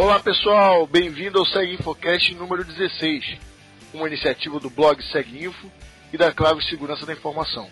Olá pessoal, bem-vindo ao Seg Infocast número 16, uma iniciativa do blog Seg Info e da Clave Segurança da Informação.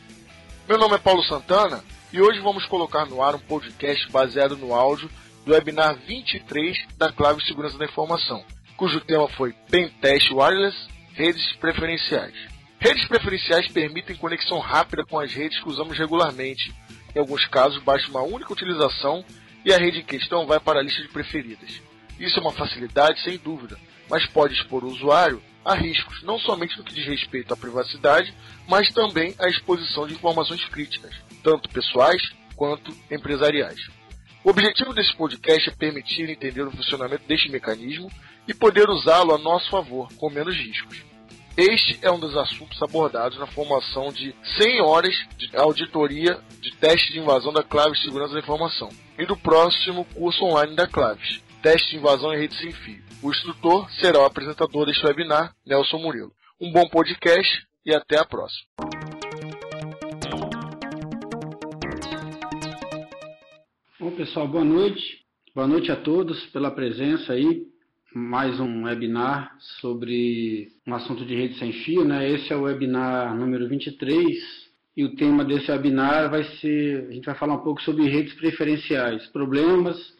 Meu nome é Paulo Santana e hoje vamos colocar no ar um podcast baseado no áudio do webinar 23 da Clave Segurança da Informação, cujo tema foi Pentest Wireless Redes Preferenciais. Redes preferenciais permitem conexão rápida com as redes que usamos regularmente. Em alguns casos, basta uma única utilização e a rede em questão vai para a lista de preferidas. Isso é uma facilidade, sem dúvida, mas pode expor o usuário a riscos, não somente no que diz respeito à privacidade, mas também à exposição de informações críticas, tanto pessoais quanto empresariais. O objetivo desse podcast é permitir entender o funcionamento deste mecanismo e poder usá-lo a nosso favor, com menos riscos. Este é um dos assuntos abordados na formação de 100 horas de auditoria de teste de invasão da Claves Segurança da Informação e do próximo curso online da Claves, Teste de Invasão em Rede Sem Fio. O instrutor será o apresentador deste webinar, Nelson Murilo. Um bom podcast e até a próxima. Bom, pessoal, boa noite. Boa noite a todos pela presença aí. Mais um webinar sobre um assunto de rede sem fio, né? Esse é o webinar número 23 e o tema desse webinar vai ser, a gente vai falar um pouco sobre redes preferenciais, problemas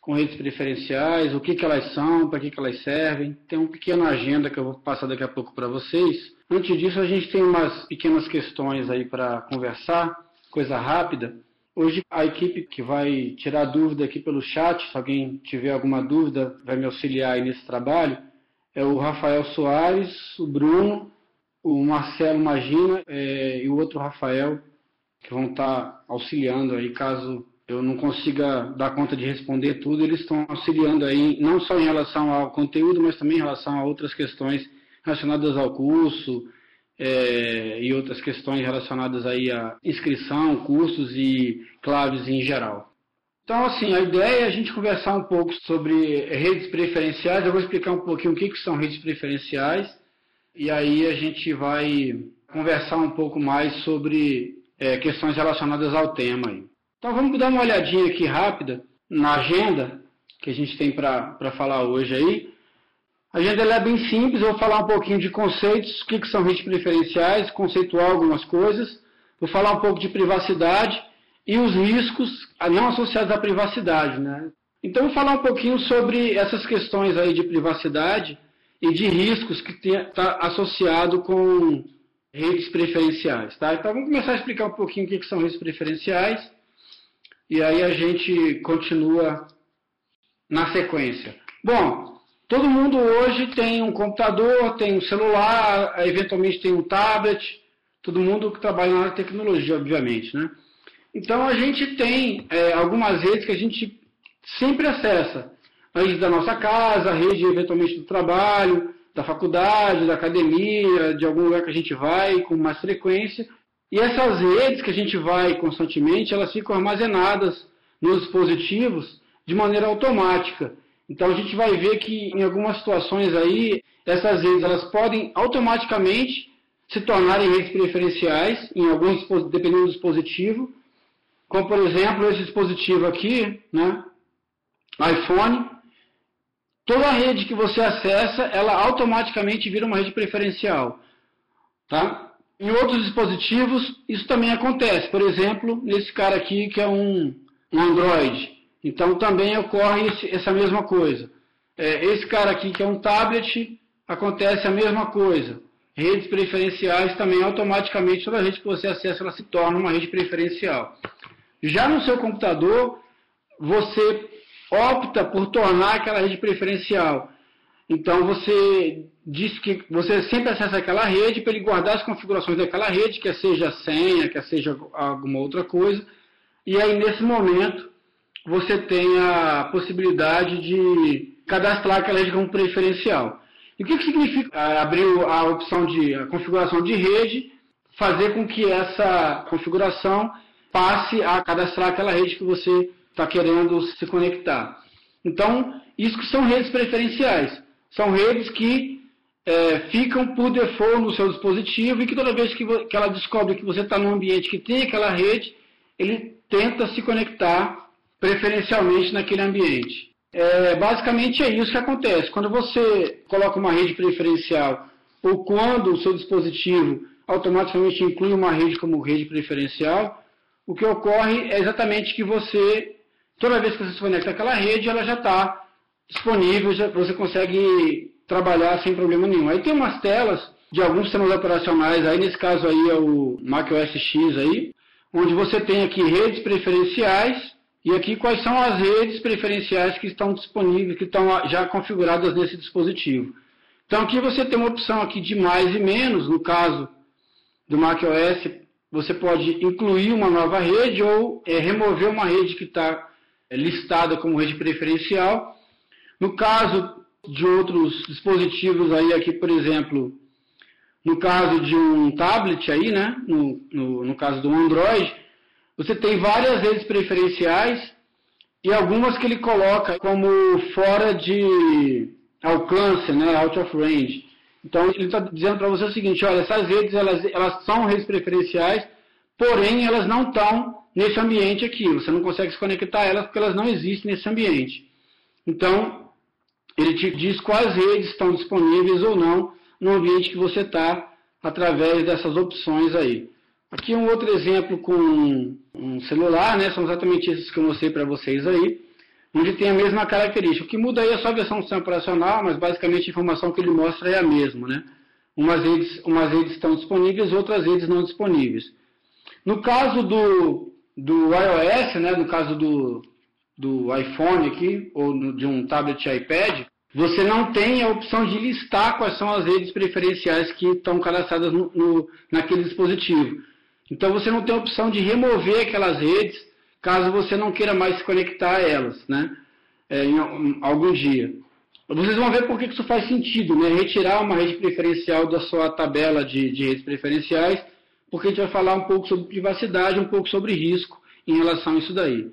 com redes preferenciais, o que, que elas são, para que, que elas servem. Tem uma pequena agenda que eu vou passar daqui a pouco para vocês. Antes disso, a gente tem umas pequenas questões aí para conversar, coisa rápida. Hoje a equipe que vai tirar dúvida aqui pelo chat, se alguém tiver alguma dúvida, vai me auxiliar aí nesse trabalho, é o Rafael Soares, o Bruno, o Marcelo Magina é, e o outro Rafael, que vão estar tá auxiliando aí caso eu não consiga dar conta de responder tudo, eles estão auxiliando aí, não só em relação ao conteúdo, mas também em relação a outras questões relacionadas ao curso é, e outras questões relacionadas aí à inscrição, cursos e claves em geral. Então, assim, a ideia é a gente conversar um pouco sobre redes preferenciais. Eu vou explicar um pouquinho o que, que são redes preferenciais e aí a gente vai conversar um pouco mais sobre é, questões relacionadas ao tema. Aí. Então vamos dar uma olhadinha aqui rápida na agenda que a gente tem para falar hoje aí. A agenda é bem simples, eu vou falar um pouquinho de conceitos, o que, que são redes preferenciais, conceituar algumas coisas, vou falar um pouco de privacidade e os riscos não associados à privacidade. Né? Então vou falar um pouquinho sobre essas questões aí de privacidade e de riscos que está associado com redes preferenciais. Tá? Então vamos começar a explicar um pouquinho o que, que são redes preferenciais e aí a gente continua na sequência. Bom, todo mundo hoje tem um computador, tem um celular, eventualmente tem um tablet, todo mundo que trabalha na tecnologia, obviamente, né? Então a gente tem é, algumas redes que a gente sempre acessa. A rede da nossa casa, a rede eventualmente do trabalho, da faculdade, da academia, de algum lugar que a gente vai com mais frequência. E essas redes que a gente vai constantemente, elas ficam armazenadas nos dispositivos de maneira automática. Então a gente vai ver que em algumas situações aí, essas redes elas podem automaticamente se tornarem redes preferenciais, em alguns, dependendo do dispositivo. Como por exemplo esse dispositivo aqui, né, iPhone. Toda rede que você acessa, ela automaticamente vira uma rede preferencial. Tá? Em outros dispositivos, isso também acontece. Por exemplo, nesse cara aqui que é um, um Android. Então também ocorre esse, essa mesma coisa. É, esse cara aqui que é um tablet, acontece a mesma coisa. Redes preferenciais também automaticamente, toda rede que você acessa, ela se torna uma rede preferencial. Já no seu computador, você opta por tornar aquela rede preferencial. Então você diz que você sempre acessa aquela rede para ele guardar as configurações daquela rede, quer seja senha, quer seja alguma outra coisa. E aí nesse momento você tem a possibilidade de cadastrar aquela rede como preferencial. E o que, que significa abrir a opção de a configuração de rede, fazer com que essa configuração passe a cadastrar aquela rede que você está querendo se conectar. Então, isso que são redes preferenciais. São redes que é, ficam por default no seu dispositivo e que toda vez que, que ela descobre que você está num ambiente que tem aquela rede, ele tenta se conectar preferencialmente naquele ambiente. É, basicamente é isso que acontece. Quando você coloca uma rede preferencial ou quando o seu dispositivo automaticamente inclui uma rede como rede preferencial, o que ocorre é exatamente que você, toda vez que você se conecta àquela rede, ela já está disponível, você consegue trabalhar sem problema nenhum. Aí tem umas telas de alguns sistemas operacionais, aí nesse caso aí é o Mac OS X aí, onde você tem aqui redes preferenciais e aqui quais são as redes preferenciais que estão disponíveis, que estão já configuradas nesse dispositivo. Então aqui você tem uma opção aqui de mais e menos, no caso do macOS, você pode incluir uma nova rede ou é, remover uma rede que está é, listada como rede preferencial. No caso de outros dispositivos aí, aqui por exemplo, no caso de um tablet aí, né, no, no, no caso do Android, você tem várias redes preferenciais e algumas que ele coloca como fora de alcance, né, out of range. Então ele está dizendo para você o seguinte, olha, essas redes elas, elas são redes preferenciais, porém elas não estão nesse ambiente aqui. Você não consegue se conectar a elas porque elas não existem nesse ambiente. Então ele te diz quais redes estão disponíveis ou não no ambiente que você está através dessas opções aí. Aqui um outro exemplo com um celular, né? São exatamente esses que eu mostrei para vocês aí, onde tem a mesma característica. O que muda aí é só a versão do sistema operacional, mas basicamente a informação que ele mostra é a mesma, né? Umas redes, umas redes estão disponíveis, outras redes não disponíveis. No caso do, do iOS, né? No caso do, do iPhone aqui, ou de um tablet iPad, você não tem a opção de listar quais são as redes preferenciais que estão cadastradas no, no, naquele dispositivo. Então você não tem a opção de remover aquelas redes caso você não queira mais se conectar a elas, né? É, em, algum dia. Vocês vão ver por que isso faz sentido, né? Retirar uma rede preferencial da sua tabela de, de redes preferenciais, porque a gente vai falar um pouco sobre privacidade, um pouco sobre risco em relação a isso daí.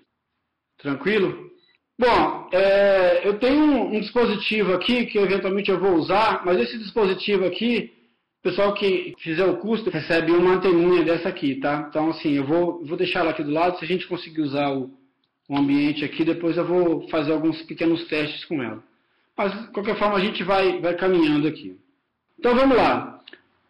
Tranquilo? Bom, é, eu tenho um, um dispositivo aqui que eventualmente eu vou usar, mas esse dispositivo aqui o pessoal que fizer o custo recebe uma anteninha dessa aqui, tá? Então, assim, eu vou, vou deixar ela aqui do lado. Se a gente conseguir usar o, o ambiente aqui, depois eu vou fazer alguns pequenos testes com ela. Mas, de qualquer forma, a gente vai, vai caminhando aqui. Então, vamos lá.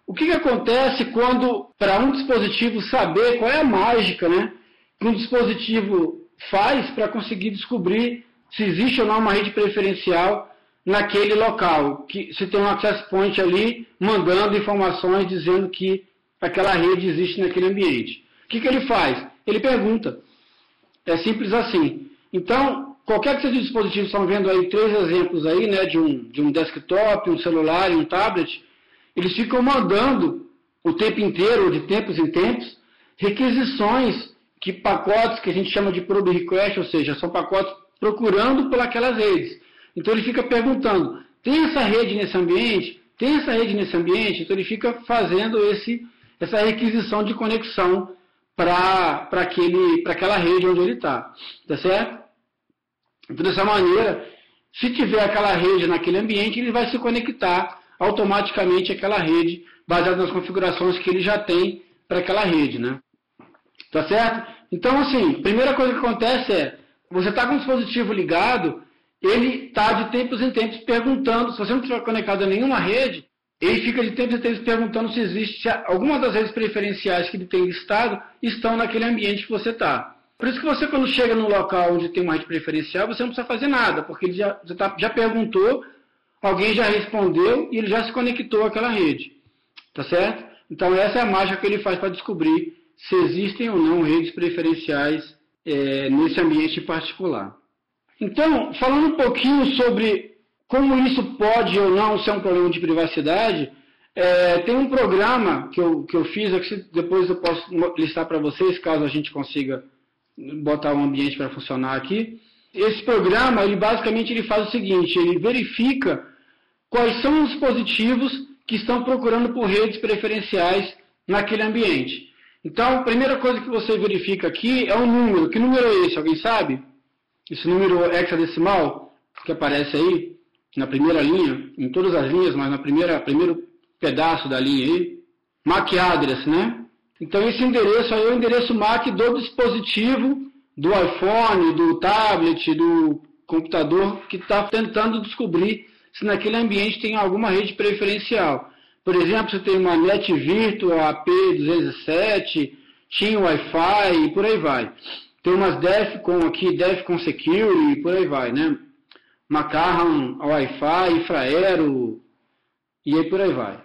O que, que acontece quando, para um dispositivo saber qual é a mágica né, que um dispositivo faz para conseguir descobrir se existe ou não uma rede preferencial naquele local, que se tem um access point ali mandando informações dizendo que aquela rede existe naquele ambiente. O que, que ele faz? Ele pergunta. É simples assim. Então, qualquer que seja o dispositivo, estão vendo aí três exemplos aí, né, de um, de um desktop, um celular e um tablet, eles ficam mandando o tempo inteiro, de tempos em tempos, requisições que pacotes que a gente chama de probe request, ou seja, são pacotes procurando por aquelas redes. Então ele fica perguntando: tem essa rede nesse ambiente? Tem essa rede nesse ambiente? Então ele fica fazendo esse, essa requisição de conexão para aquela rede onde ele está. Tá certo? Então, dessa maneira, se tiver aquela rede naquele ambiente, ele vai se conectar automaticamente àquela rede, baseado nas configurações que ele já tem para aquela rede. Né? Tá certo? Então, assim, primeira coisa que acontece é, você está com o dispositivo ligado, ele está de tempos em tempos perguntando, se você não estiver conectado a nenhuma rede, ele fica de tempos em tempos perguntando se existe se alguma das redes preferenciais que ele tem listado estão naquele ambiente que você está. Por isso que você, quando chega num local onde tem uma rede preferencial, você não precisa fazer nada, porque ele já, já, tá, já perguntou, alguém já respondeu e ele já se conectou àquela rede. Tá certo? Então essa é a mágica que ele faz para descobrir se existem ou não redes preferenciais é, nesse ambiente particular. Então, falando um pouquinho sobre como isso pode ou não ser um problema de privacidade, é, tem um programa que eu, que eu fiz, depois eu posso listar para vocês, caso a gente consiga botar um ambiente para funcionar aqui. Esse programa, ele basicamente ele faz o seguinte, ele verifica quais são os dispositivos que estão procurando por redes preferenciais naquele ambiente. Então, a primeira coisa que você verifica aqui é o número. Que número é esse? Alguém sabe? esse número hexadecimal que aparece aí, na primeira linha, em todas as linhas, mas na primeira primeiro pedaço da linha aí, MAC address, né? Então esse endereço aí é o endereço MAC do dispositivo, do iPhone, do tablet, do computador que está tentando descobrir se naquele ambiente tem alguma rede preferencial. Por exemplo, você tem uma NetVirtual AP207, tinha Wi-Fi e por aí vai. Tem umas DEFCON aqui, DEFCON Security e por aí vai, né? Macarron, Wi-Fi, Infraero e aí por aí vai.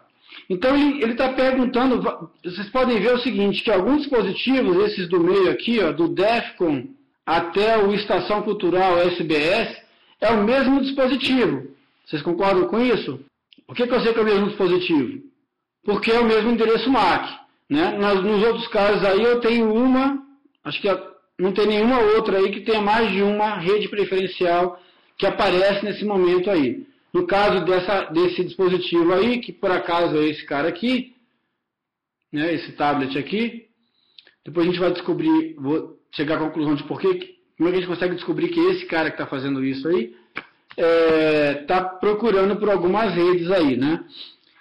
Então ele está perguntando, vocês podem ver o seguinte, que alguns dispositivos, esses do meio aqui, ó, do DEFCON até o Estação Cultural SBS, é o mesmo dispositivo. Vocês concordam com isso? Por que, que eu sei que é o mesmo dispositivo? Porque é o mesmo endereço MAC. Né? Nos, outros casos aí eu tenho uma, acho que não tem nenhuma outra aí que tenha mais de uma rede preferencial que aparece nesse momento aí. No caso dessa, desse dispositivo aí, que por acaso é esse cara aqui, né, esse tablet aqui, depois a gente vai descobrir, vou chegar à conclusão de por que, como é que a gente consegue descobrir que esse cara que está fazendo isso aí está é, tá procurando por algumas redes aí, né?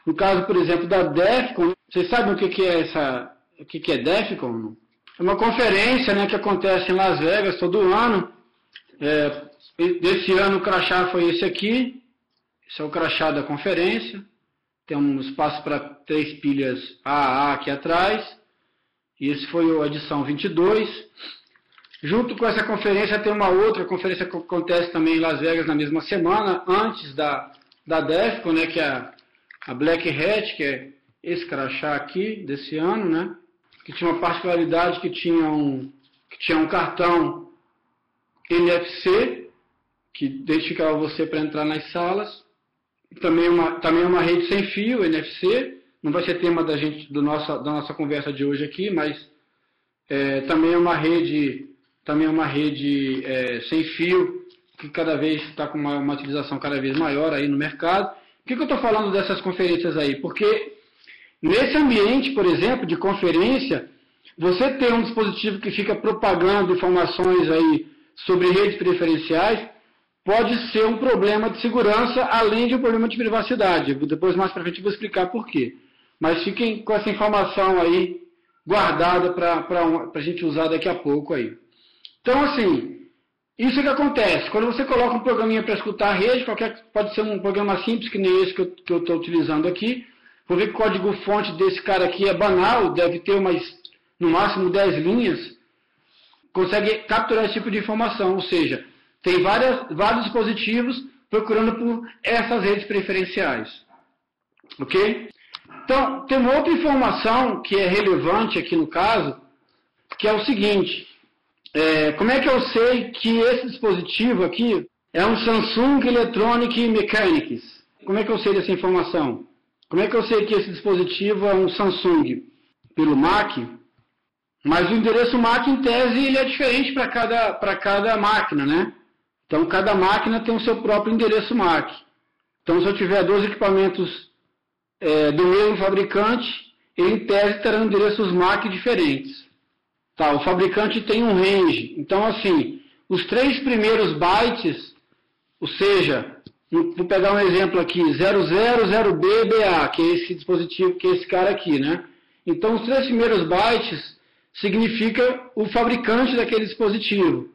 No caso, por exemplo, da DEFCON, vocês sabem o que, que é essa, o que, que é DEFCON? É uma conferência né, que acontece em Las Vegas todo ano. É, desse ano o crachá foi esse aqui. Esse é o crachá da conferência. Tem um espaço para três pilhas AA aqui atrás. E esse foi a edição 22. Junto com essa conferência tem uma outra conferência que acontece também em Las Vegas na mesma semana, antes da, da DEFCON, né, que é a, a Black Hat, que é esse crachá aqui desse ano, né, que tinha uma particularidade que tinha um, que tinha um cartão NFC, que identificava você para entrar nas salas, também uma, também uma rede sem fio, NFC, não vai ser tema da, gente, do nossa, da nossa conversa de hoje aqui, mas é, também é uma rede também é uma rede é, sem fio, que cada vez está com uma, uma, utilização cada vez maior aí no mercado. Por que, que eu estou falando dessas conferências aí? Porque nesse ambiente, por exemplo, de conferência, você ter um dispositivo que fica propagando informações aí sobre redes preferenciais pode ser um problema de segurança, além de um problema de privacidade. Depois, mais para frente, eu vou explicar por quê. Mas fiquem com essa informação aí guardada para a gente usar daqui a pouco aí. Então, assim, isso é que acontece. Quando você coloca um programinha para escutar a rede, qualquer, pode ser um programa simples, que nem esse que eu estou utilizando aqui. Vou ver que o código-fonte desse cara aqui é banal, deve ter umas, no máximo 10 linhas. Consegue capturar esse tipo de informação, ou seja, tem várias, vários dispositivos procurando por essas redes preferenciais. Ok? Então, tem uma outra informação que é relevante aqui no caso, que é o seguinte. É, como é que eu sei que esse dispositivo aqui é um Samsung Electronic Mechanics? Como é que eu sei dessa informação? Como é que eu sei que esse dispositivo é um Samsung? Pelo MAC? Mas o endereço MAC, em tese, ele é diferente para cada, cada máquina, né? Então, cada máquina tem o seu próprio endereço MAC. Então, se eu tiver dois equipamentos é, do mesmo fabricante, ele, em tese, terão endereços MAC diferentes. Tá, o fabricante tem um range. Então, assim, os três primeiros bytes, ou seja, vou pegar um exemplo aqui, 000BBA, que é esse dispositivo, que é esse cara aqui, né? Então, os três primeiros bytes significa o fabricante daquele dispositivo.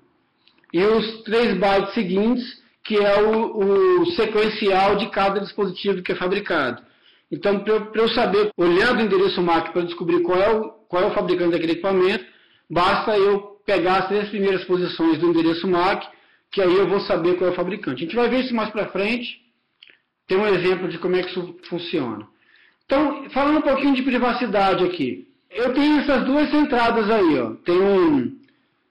E os três bytes seguintes, que é o, o sequencial de cada dispositivo que é fabricado. Então, para eu saber, olhando o endereço MAC para descobrir qual é, o, qual é o fabricante daquele equipamento, Basta eu pegar as três primeiras posições do endereço MAC, que aí eu vou saber qual é o fabricante. A gente vai ver isso mais para frente. Tem um exemplo de como é que isso funciona. Então, falando um pouquinho de privacidade aqui. Eu tenho essas duas entradas aí. Ó. Tem um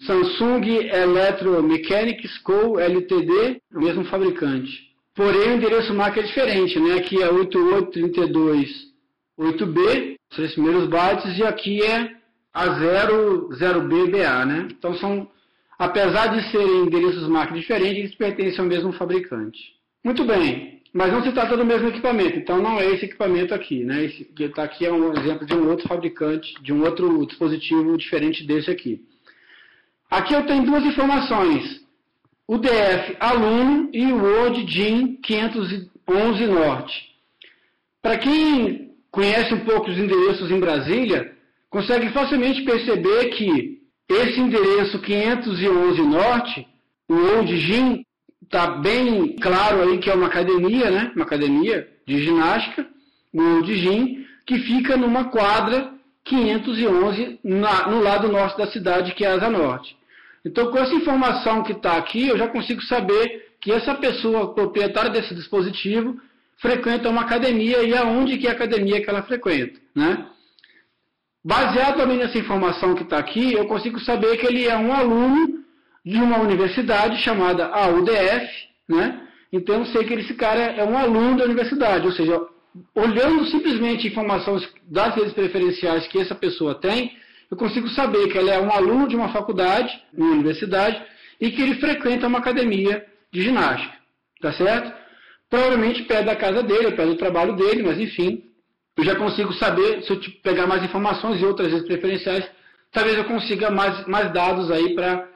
Samsung Electromechanics Co. LTD, o mesmo fabricante. Porém, o endereço MAC é diferente. Né? Aqui é 8832.8B, os três primeiros bytes, e aqui é a 0, 0BBA, né? Então são, apesar de serem endereços MAC diferentes, eles pertencem ao mesmo fabricante. Muito bem, mas não se trata do mesmo equipamento, então não é esse equipamento aqui, né? Esse que está aqui é um exemplo de um outro fabricante, de um outro dispositivo diferente desse aqui. Aqui eu tenho duas informações, o DF aluno e o Word DIN 511 Norte. Para quem conhece um pouco os endereços em Brasília, consegue facilmente perceber que esse endereço 511 Norte, o Old Gin, Está bem claro aí que é uma academia, né? Uma academia de ginástica, ou de gym, que fica numa quadra 511 na, no lado norte da cidade, que é a Asa Norte. Então, com essa informação que está aqui, eu já consigo saber que essa pessoa proprietária desse dispositivo frequenta uma academia e aonde que é a academia que ela frequenta, né? Baseado também nessa informação que está aqui, eu consigo saber que ele é um aluno de uma universidade chamada AUDF, né? Então eu sei que esse cara é um aluno da universidade, ou seja, olhando simplesmente informações das redes preferenciais que essa pessoa tem, eu consigo saber que ele é um aluno de uma faculdade, uma universidade, e que ele frequenta uma academia de ginástica, tá certo? Provavelmente perto da casa dele, perto do trabalho dele, mas enfim, eu já consigo saber, se eu pegar mais informações e outras vezes preferenciais, talvez eu consiga mais, mais dados aí para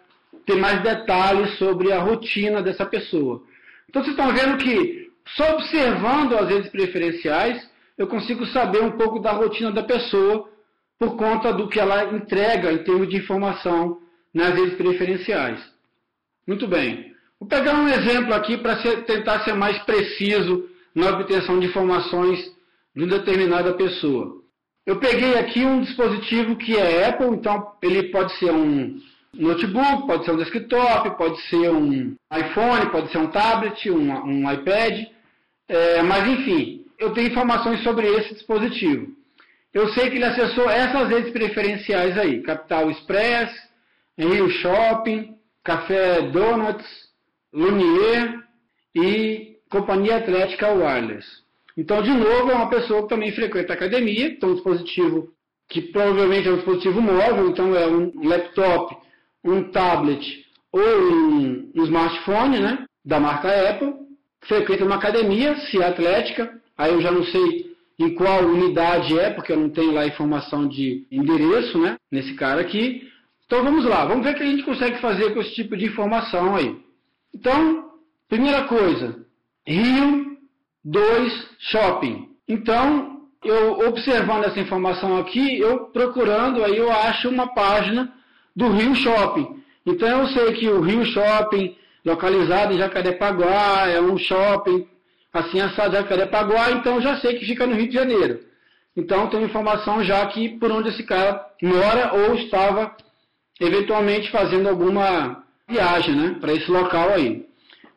ter mais detalhes sobre a rotina dessa pessoa. Então vocês estão vendo que só observando as redes preferenciais, eu consigo saber um pouco da rotina da pessoa por conta do que ela entrega em termos de informação nas redes preferenciais. Muito bem. Vou pegar um exemplo aqui para tentar ser mais preciso na obtenção de informações de determinada pessoa. Eu peguei aqui um dispositivo que é Apple, então ele pode ser um notebook, pode ser um desktop, pode ser um iPhone, pode ser um tablet, um, um iPad, é, mas enfim, eu tenho informações sobre esse dispositivo. Eu sei que ele acessou essas redes preferenciais aí, Capital Express, Rio Shopping, Café Donuts, Lumier e Companhia Atlética Wireless. Então, de novo, é uma pessoa que também frequenta academia, então um dispositivo que provavelmente é um dispositivo móvel, então é um laptop, um tablet ou um, um smartphone, né, da marca Apple, frequenta uma academia, se é atlética, aí eu já não sei em qual unidade é, porque eu não tenho lá informação de endereço, né, nesse cara aqui. Então vamos lá, vamos ver o que a gente consegue fazer com esse tipo de informação aí. Então, primeira coisa, Rio 2. Shopping. Então, eu observando essa informação aqui, eu procurando, aí eu acho uma página do Rio Shopping. Então eu sei que o Rio Shopping, localizado em Jacarepaguá, é um shopping assim assado Jacarepaguá, então já sei que fica no Rio de Janeiro. Então tenho informação já que por onde esse cara mora ou estava eventualmente fazendo alguma viagem né, para esse local aí.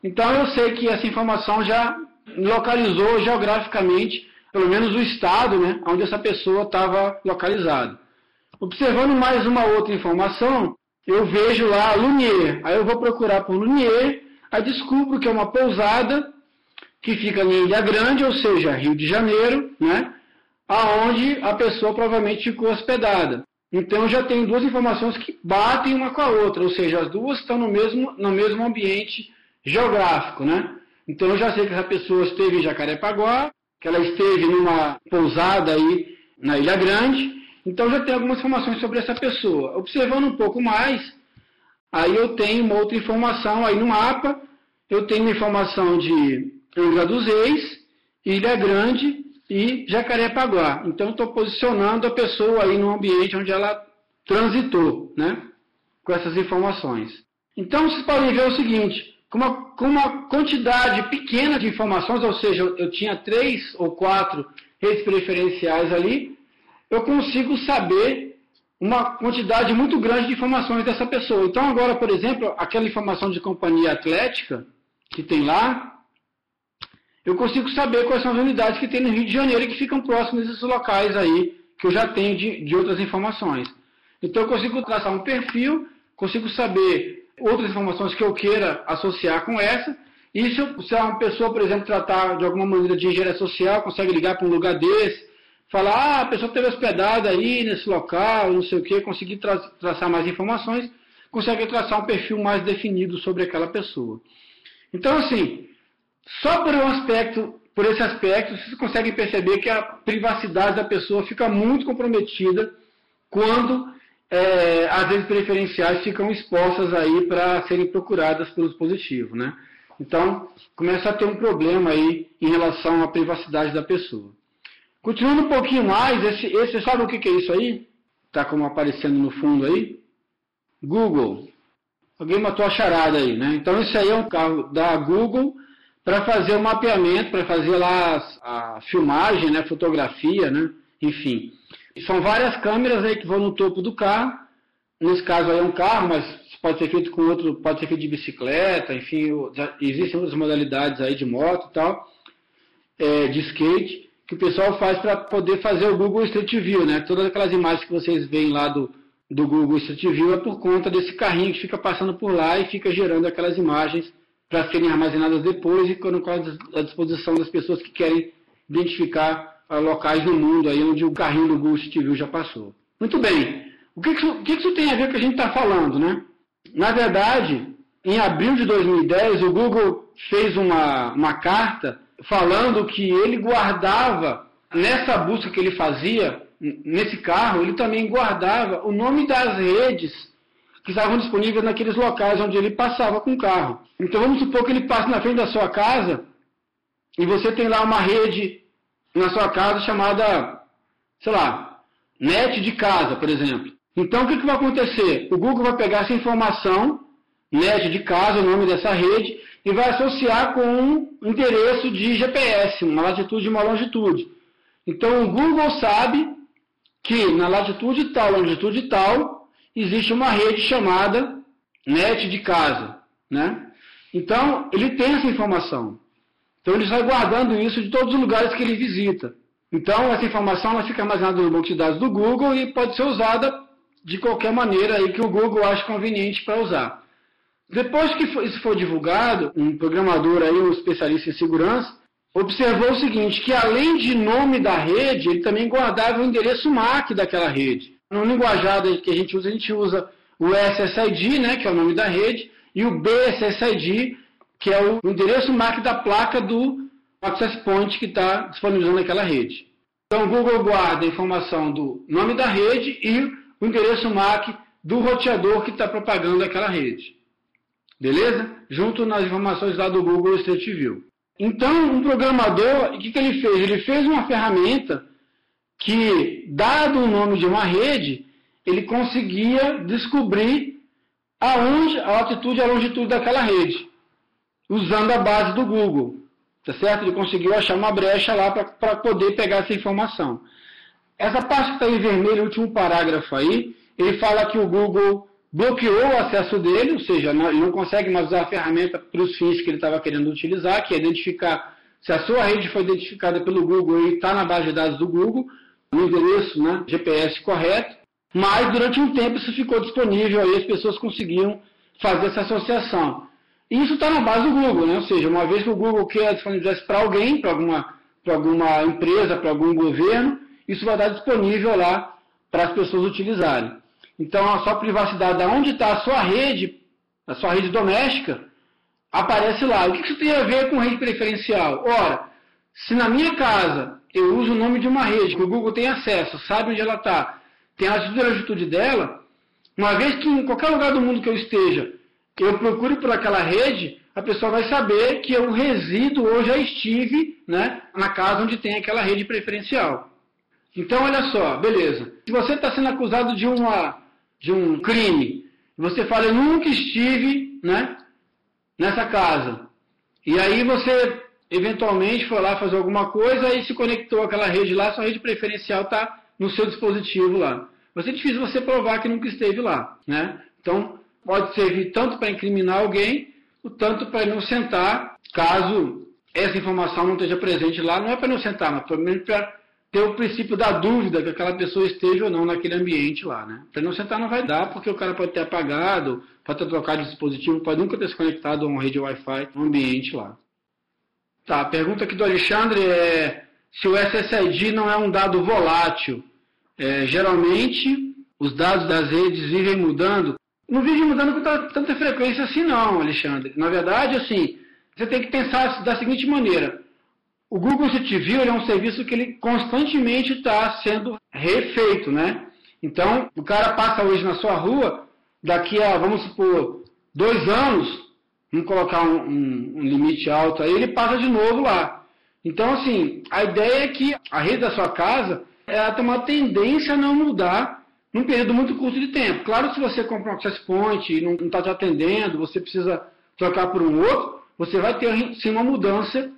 Então eu sei que essa informação já localizou geograficamente, pelo menos o estado né, onde essa pessoa estava localizada. Observando mais uma outra informação, eu vejo lá Lunier. Aí eu vou procurar por Lunier, aí descubro que é uma pousada que fica em Ilha Grande, ou seja, Rio de Janeiro, né? Aonde a pessoa provavelmente ficou hospedada. Então já tenho duas informações que batem uma com a outra, ou seja, as duas estão no mesmo, no mesmo ambiente geográfico, né? Então eu já sei que essa pessoa esteve em Jacarepaguá, que ela esteve numa pousada aí na Ilha Grande. Então já tenho algumas informações sobre essa pessoa. Observando um pouco mais, aí eu tenho uma outra informação aí no mapa. Eu tenho uma informação de Angra dos Reis, Ilha Grande e Jacarepaguá. Então estou posicionando a pessoa aí no ambiente onde ela transitou, né? Com essas informações. Então vocês podem ver o seguinte, com uma, com uma quantidade pequena de informações, ou seja, eu tinha três ou quatro redes preferenciais ali, eu consigo saber uma quantidade muito grande de informações dessa pessoa. Então, agora, por exemplo, aquela informação de companhia atlética que tem lá, eu consigo saber quais são as unidades que tem no Rio de Janeiro e que ficam próximas desses locais aí, que eu já tenho de, de outras informações. Então, eu consigo traçar um perfil, consigo saber outras informações que eu queira associar com essa. E se, se uma pessoa, por exemplo, tratar de alguma maneira de engenharia social, consegue ligar para um lugar desse, falar, ah, a pessoa esteve hospedada aí nesse local, não sei o que, conseguir tra traçar mais informações, consegue traçar um perfil mais definido sobre aquela pessoa. Então, assim, só por um aspecto, por esse aspecto, vocês conseguem perceber que a privacidade da pessoa fica muito comprometida quando é, as redes preferenciais ficam expostas aí para serem procuradas pelo dispositivo, né? Então, começa a ter um problema aí em relação à privacidade da pessoa. Continuando um pouquinho mais, esse, esse sabe o que, que é isso aí? Está como aparecendo no fundo aí? Google. Alguém matou a charada aí, né? Então isso aí é um carro da Google para fazer o mapeamento, para fazer lá a filmagem, né, fotografia, né? Enfim. São várias câmeras aí que vão no topo do carro. Nesse caso aí é um carro, mas pode ser feito com outro, pode ser feito de bicicleta, enfim, existem outras modalidades aí de moto e tal, é, de skate, que o pessoal faz para poder fazer o Google Street View, né? Todas aquelas imagens que vocês veem lá do, do Google Street View é por conta desse carrinho que fica passando por lá e fica gerando aquelas imagens para serem armazenadas depois e colocando à disposição das pessoas que querem identificar locais no mundo aí onde o carrinho do Google View já passou. Muito bem. O que, que, isso, que, que isso tem a ver com o que a gente está falando, né? Na verdade, em abril de 2010, o Google fez uma, uma carta falando que ele guardava, nessa busca que ele fazia, nesse carro, ele também guardava o nome das redes que estavam disponíveis naqueles locais onde ele passava com o carro. Então vamos supor que ele passe na frente da sua casa e você tem lá uma rede na sua casa chamada, sei lá, net de casa, por exemplo. Então o que, que vai acontecer? O Google vai pegar essa informação, net de casa, o nome dessa rede, e vai associar com um endereço de GPS, uma latitude e uma longitude. Então o Google sabe que na latitude tal, longitude tal, existe uma rede chamada net de casa. Né? Então ele tem essa informação. Então ele vai guardando isso de todos os lugares que ele visita. Então essa informação ela fica armazenada no banco de dados do Google e pode ser usada de qualquer maneira aí que o Google acha conveniente para usar. Depois que isso foi divulgado, um programador aí, um especialista em segurança, observou o seguinte, que além de nome da rede, ele também guardava o endereço MAC daquela rede. No linguajar que a gente usa, a gente usa o SSID, né, que é o nome da rede, e o BSSID, que é o endereço MAC da placa do access point que está disponibilizando aquela rede. Então o Google guarda a informação do nome da rede e o endereço MAC do roteador que está propagando aquela rede. Beleza? Junto nas informações lá do Google Street View. Então, um programador, o que, que ele fez? Ele fez uma ferramenta que, dado o nome de uma rede, ele conseguia descobrir aonde a altitude e a longitude daquela rede, usando a base do Google. Tá certo? Ele conseguiu achar uma brecha lá para poder pegar essa informação. Essa parte que está em vermelho, o último parágrafo aí, ele fala que o Google bloqueou o acesso dele, ou seja, ele não consegue mais usar a ferramenta para os fins que ele estava querendo utilizar, que é identificar se a sua rede foi identificada pelo Google e está na base de dados do Google, no endereço né, GPS correto, mas durante um tempo isso ficou disponível, aí as pessoas conseguiam fazer essa associação. Isso está na base do Google, né? ou seja, uma vez que o Google quer disponibilizar isso para alguém, para alguma, alguma empresa, para algum governo, isso vai estar disponível lá para as pessoas utilizarem. Então, a sua privacidade, onde está a sua rede, a sua rede doméstica, aparece lá. O que isso tem a ver com rede preferencial? Ora, se na minha casa eu uso o nome de uma rede, que o Google tem acesso, sabe onde ela está, tem a altitude dela, uma vez que em qualquer lugar do mundo que eu esteja, eu procure por aquela rede, a pessoa vai saber que eu resido ou já estive né, na casa onde tem aquela rede preferencial. Então, olha só, beleza. Se você está sendo acusado de, uma, de um crime, você fala, eu nunca estive né, nessa casa. E aí você, eventualmente, foi lá fazer alguma coisa e se conectou àquela rede lá, sua rede preferencial está no seu dispositivo lá. Vai ser difícil você provar que nunca esteve lá. Né? Então, pode servir tanto para incriminar alguém, tanto para inocentar, caso essa informação não esteja presente lá. Não é para inocentar, mas pelo menos para ter o princípio da dúvida que aquela pessoa esteja ou não naquele ambiente lá, né? Para não sentar não vai dar, porque o cara pode ter apagado, pode ter trocado de dispositivo, pode nunca ter se conectado a uma rede Wi-Fi no ambiente lá. Tá, a pergunta aqui do Alexandre é se o SSID não é um dado volátil. É, geralmente, os dados das redes vivem mudando. Não vivem mudando com tanta frequência assim não, Alexandre. Na verdade, assim, você tem que pensar da seguinte maneira o Google Street View é um serviço que ele constantemente está sendo refeito, né? Então, o cara passa hoje na sua rua, daqui a, vamos supor, dois anos, vamos colocar um, um, um limite alto aí, ele passa de novo lá. Então, assim, a ideia é que a rede da sua casa ela tem uma tendência a não mudar num período muito curto de tempo. Claro, se você compra um access point e não está te atendendo, você precisa trocar por um outro, você vai ter sim uma mudança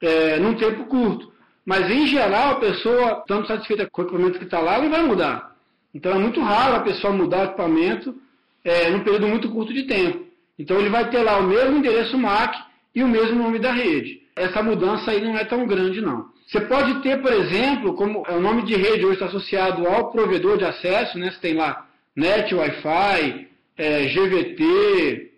é, num tempo curto. Mas, em geral, a pessoa, estando satisfeita com o equipamento que está lá, não vai mudar. Então, é muito raro a pessoa mudar o equipamento é, num período muito curto de tempo. Então, ele vai ter lá o mesmo endereço MAC e o mesmo nome da rede. Essa mudança aí não é tão grande, não. Você pode ter, por exemplo, como o nome de rede hoje está associado ao provedor de acesso, né? Você tem lá NET, Wi-Fi, é, GVT,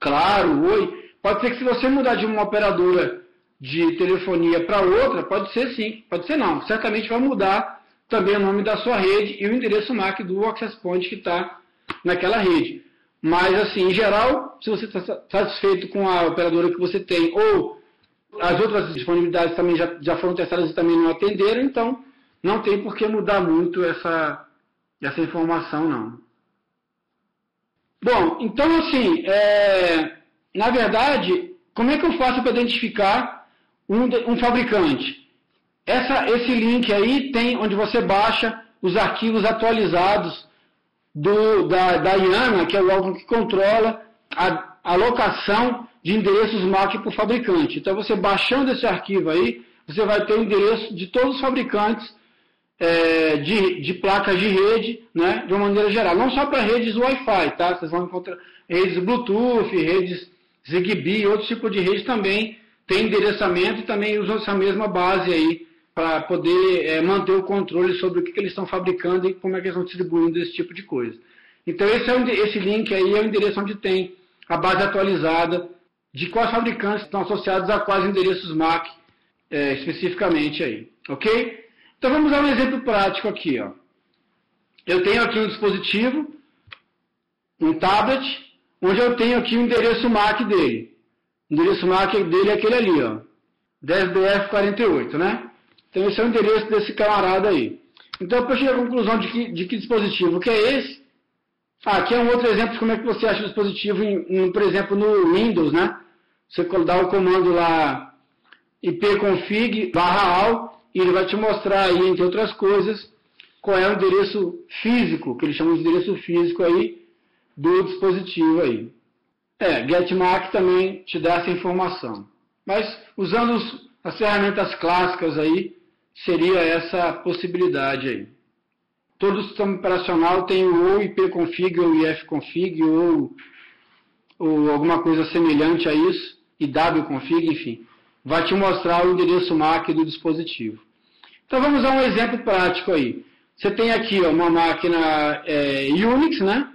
Claro, Oi. Pode ser que se você mudar de uma operadora de telefonia para outra, pode ser sim, pode ser não. Certamente vai mudar também o nome da sua rede e o endereço MAC do access point que está naquela rede. Mas, assim, em geral, se você está satisfeito com a operadora que você tem ou as outras disponibilidades também já, já foram testadas e também não atenderam, então não tem por que mudar muito essa, essa informação, não. Bom, então, assim, é, na verdade, como é que eu faço para identificar um, um fabricante? Essa, esse link aí tem onde você baixa os arquivos atualizados do, da, da IANA, que é o órgão que controla a alocação de endereços MAC o fabricante. Então, você baixando esse arquivo aí, você vai ter o endereço de todos os fabricantes é, de, de, placas de rede, né, de uma maneira geral. Não só para redes Wi-Fi, tá? Vocês vão encontrar redes Bluetooth, redes Zigbee, outro tipo de rede também tem endereçamento e também usam essa mesma base aí para poder é, manter o controle sobre o que, que, eles estão fabricando e como é que eles estão distribuindo esse tipo de coisa. Então esse, é o, esse link aí é o endereço onde tem a base atualizada de quais fabricantes estão associados a quais endereços MAC é, especificamente aí, ok? Então vamos dar um exemplo prático aqui, ó. Eu tenho aqui um dispositivo, um tablet, onde eu tenho aqui o endereço MAC dele. O endereço MAC dele é aquele ali, ó. 10BF48, né? Então esse é o endereço desse camarada aí. Então para chegar à conclusão de que, de que dispositivo que é esse, ah, aqui é um outro exemplo de como é que você acha o dispositivo, em, em, por exemplo, no Windows, né? Você dá o comando lá ipconfig barra al e ele vai te mostrar aí, entre outras coisas, qual é o endereço físico, que eles chamam de endereço físico aí, do dispositivo aí. É, GetMac também te dá essa informação. Mas usando os, as ferramentas clássicas aí, seria essa possibilidade aí. Todo sistema operacional tem ou ipconfig ou ifconfig ou, ou alguma coisa semelhante a isso, e wconfig, enfim. Vai te mostrar o endereço MAC do dispositivo. Então vamos a um exemplo prático aí. Você tem aqui ó, uma máquina é, Unix, né?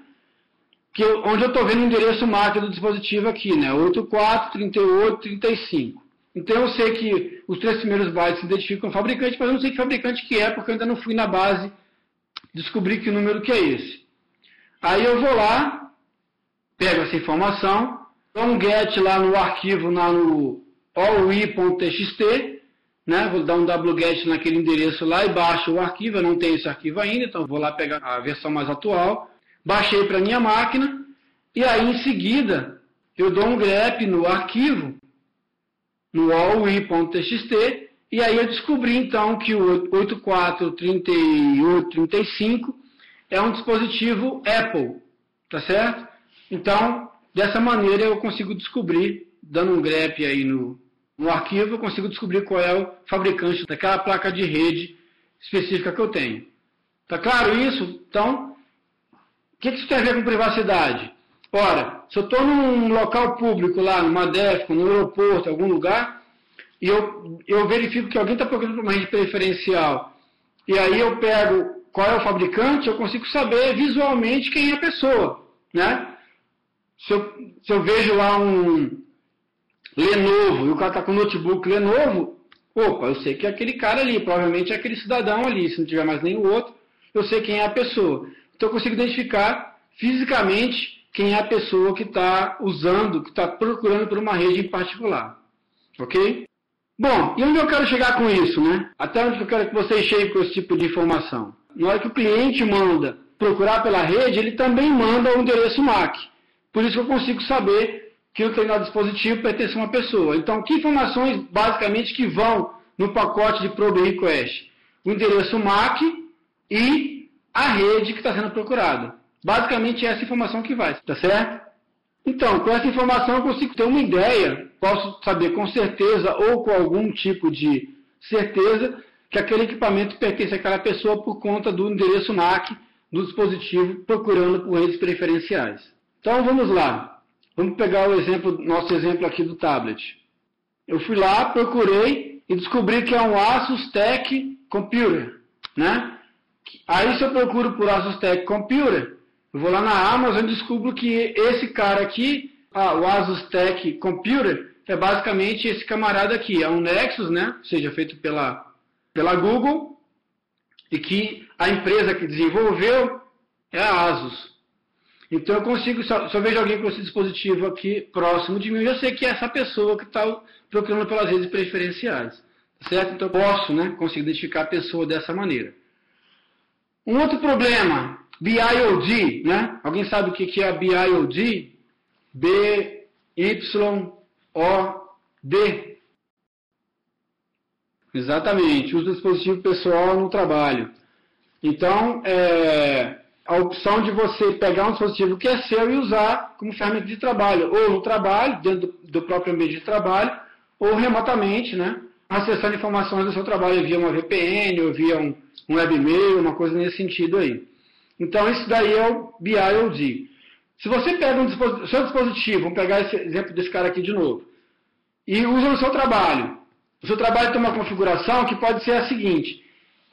Que, onde eu estou vendo o endereço MAC do dispositivo aqui, né? 843835. Então eu sei que os três primeiros bytes se identificam com o fabricante, mas eu não sei que fabricante que é, porque eu ainda não fui na base descobrir que número que é esse. Aí eu vou lá, pego essa informação, dou um get lá no arquivo, lá no all.txt, né? Vou dar um wget naquele endereço lá e baixo o arquivo. Eu não tenho esse arquivo ainda, então vou lá pegar a versão mais atual. Baixei para minha máquina e aí em seguida eu dou um grep no arquivo, no all.txt, e aí eu descobri então que o 843835 é um dispositivo Apple, tá certo? Então, dessa maneira eu consigo descobrir, dando um grep aí no, no arquivo eu consigo descobrir qual é o fabricante daquela placa de rede específica que eu tenho. Tá claro isso? Então, o que isso tem a ver com privacidade? Ora, se eu estou num local público lá, numa DEFCON, no aeroporto, algum lugar, e eu, eu verifico que alguém está procurando uma rede preferencial, e aí eu pego qual é o fabricante, eu consigo saber visualmente quem é a pessoa. Né? Se, eu, se eu vejo lá um, Lenovo, e o cara está com notebook Lenovo, opa, eu sei que é aquele cara ali, provavelmente é aquele cidadão ali, se não tiver mais nenhum outro, eu sei quem é a pessoa. Então eu consigo identificar fisicamente quem é a pessoa que está usando, que está procurando por uma rede em particular. Ok? Bom, e onde eu quero chegar com isso, né? Até onde eu quero que vocês cheguem com esse tipo de informação? Na hora que o cliente manda procurar pela rede, ele também manda o endereço MAC. Por isso eu consigo saber que o determinado dispositivo pertence a uma pessoa. Então, que informações basicamente que vão no pacote de probe request? O endereço MAC e a rede que está sendo procurada. Basicamente, é essa informação que vai, tá certo? Então, com essa informação eu consigo ter uma ideia, posso saber com certeza ou com algum tipo de certeza que aquele equipamento pertence àquela pessoa por conta do endereço MAC do dispositivo procurando por redes preferenciais. Então vamos lá. Vamos pegar o exemplo, nosso exemplo aqui do tablet. Eu fui lá, procurei e descobri que é um Asus Tech Computer, né? Aí se eu procuro por Asus Tech Computer, eu vou lá na Amazon e descubro que esse cara aqui, ah, o Asus Tech Computer, é basicamente esse camarada aqui. É um Nexus, né? Seja feito pela, pela Google e que a empresa que desenvolveu é a Asus. Então eu consigo, se eu vejo alguém com esse dispositivo aqui próximo de mim, eu já sei que é essa pessoa que está procurando pelas redes preferenciais. Certo? Então eu posso, né? Consigo identificar a pessoa dessa maneira. Um outro problema BIOD, né? Alguém sabe o que é a BIOD? B-Y-O-D. Exatamente, uso do dispositivo pessoal no trabalho. Então, é, a opção de você pegar um dispositivo que é seu e usar como ferramenta de trabalho, ou no trabalho, dentro do, próprio ambiente de trabalho, ou remotamente, né? Acessando informações do seu trabalho via uma VPN, ou via um, um webmail, uma coisa nesse sentido aí. Então, isso daí é o BIOD. Se você pega um dispositivo, seu dispositivo, vamos pegar esse exemplo desse cara aqui de novo, e usa no seu trabalho. O seu trabalho tem uma configuração que pode ser a seguinte.